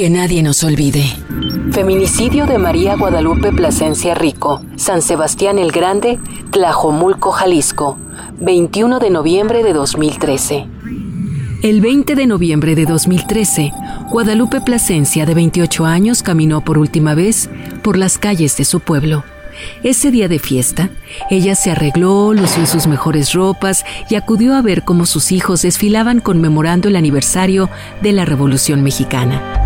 Que nadie nos olvide. Feminicidio de María Guadalupe Plasencia Rico, San Sebastián el Grande, Tlajomulco, Jalisco, 21 de noviembre de 2013. El 20 de noviembre de 2013, Guadalupe Plasencia, de 28 años, caminó por última vez por las calles de su pueblo. Ese día de fiesta, ella se arregló, lució sus mejores ropas y acudió a ver cómo sus hijos desfilaban conmemorando el aniversario de la Revolución Mexicana.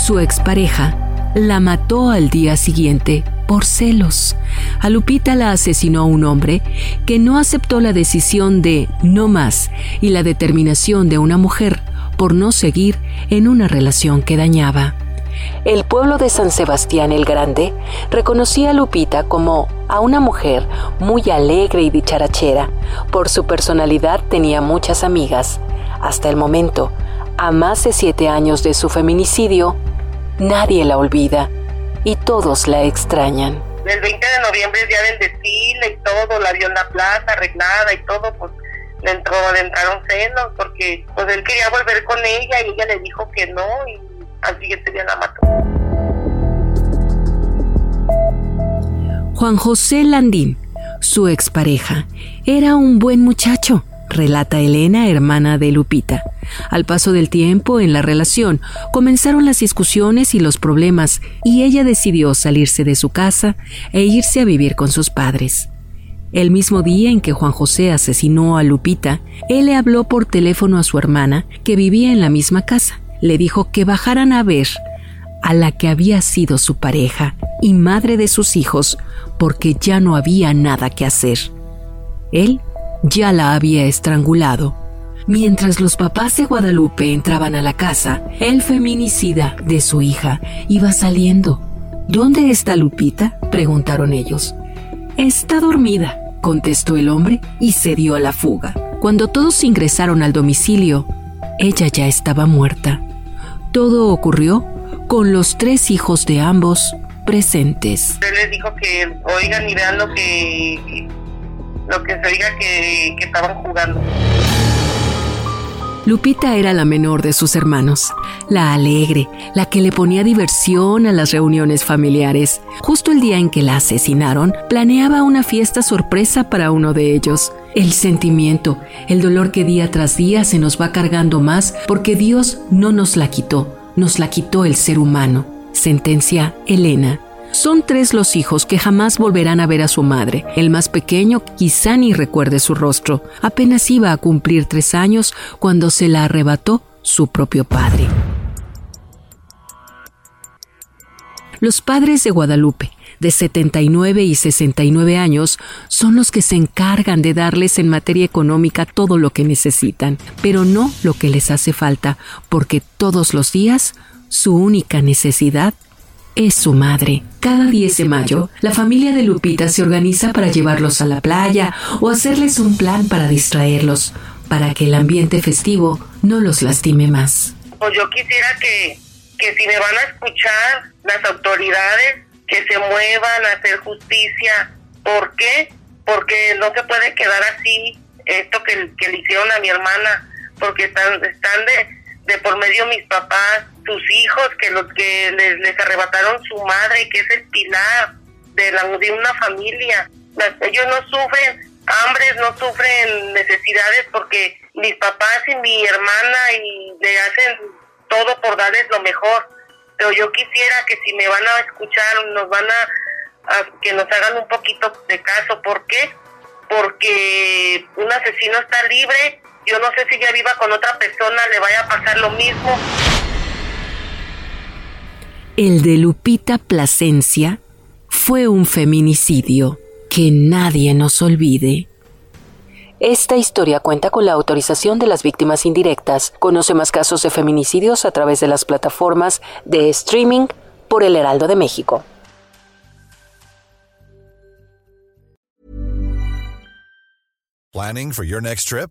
Su expareja la mató al día siguiente por celos. A Lupita la asesinó un hombre que no aceptó la decisión de no más y la determinación de una mujer por no seguir en una relación que dañaba. El pueblo de San Sebastián el Grande reconocía a Lupita como a una mujer muy alegre y dicharachera. Por su personalidad tenía muchas amigas. Hasta el momento, a más de siete años de su feminicidio, nadie la olvida y todos la extrañan. El 20 de noviembre es día del desfile y todo, la vio en la plaza arreglada y todo, pues le, entró, le entraron celos porque pues él quería volver con ella y ella le dijo que no y al siguiente día la mató. Juan José Landín, su expareja, era un buen muchacho, relata Elena, hermana de Lupita. Al paso del tiempo en la relación, comenzaron las discusiones y los problemas y ella decidió salirse de su casa e irse a vivir con sus padres. El mismo día en que Juan José asesinó a Lupita, él le habló por teléfono a su hermana, que vivía en la misma casa. Le dijo que bajaran a ver a la que había sido su pareja y madre de sus hijos, porque ya no había nada que hacer. Él ya la había estrangulado. Mientras los papás de Guadalupe entraban a la casa, el feminicida de su hija iba saliendo. ¿Dónde está Lupita? preguntaron ellos. Está dormida, contestó el hombre y se dio a la fuga. Cuando todos ingresaron al domicilio, ella ya estaba muerta. Todo ocurrió con los tres hijos de ambos presentes. Él les dijo que oigan y vean lo que lo que se diga que, estaban jugando. Lupita era la menor de sus hermanos, la alegre, la que le ponía diversión a las reuniones familiares. Justo el día en que la asesinaron, planeaba una fiesta sorpresa para uno de ellos. El sentimiento, el dolor que día tras día se nos va cargando más porque Dios no nos la quitó, nos la quitó el ser humano. Sentencia Elena. Son tres los hijos que jamás volverán a ver a su madre. El más pequeño quizá ni recuerde su rostro. Apenas iba a cumplir tres años cuando se la arrebató su propio padre. Los padres de Guadalupe, de 79 y 69 años, son los que se encargan de darles en materia económica todo lo que necesitan, pero no lo que les hace falta, porque todos los días su única necesidad es su madre. Cada 10 de mayo, la familia de Lupita se organiza para llevarlos a la playa o hacerles un plan para distraerlos, para que el ambiente festivo no los lastime más. Pues yo quisiera que, que si me van a escuchar las autoridades, que se muevan a hacer justicia. ¿Por qué? Porque no se puede quedar así esto que, le hicieron a mi hermana, porque están, están de, de por medio mis papás, sus hijos que los que les, arrebataron su madre, que es el pilar de, la, de una familia. ellos no sufren hambres, no sufren necesidades porque mis papás y mi hermana y le hacen todo por darles lo mejor. Pero yo quisiera que si me van a escuchar, nos van a que nos hagan un poquito de caso. ¿Por qué? Porque un asesino está libre. Yo no sé si ya viva con otra persona, le vaya a pasar lo mismo. El de Lupita Plasencia fue un feminicidio que nadie nos olvide. Esta historia cuenta con la autorización de las víctimas indirectas. Conoce más casos de feminicidios a través de las plataformas de streaming por El Heraldo de México. Planning for your next trip?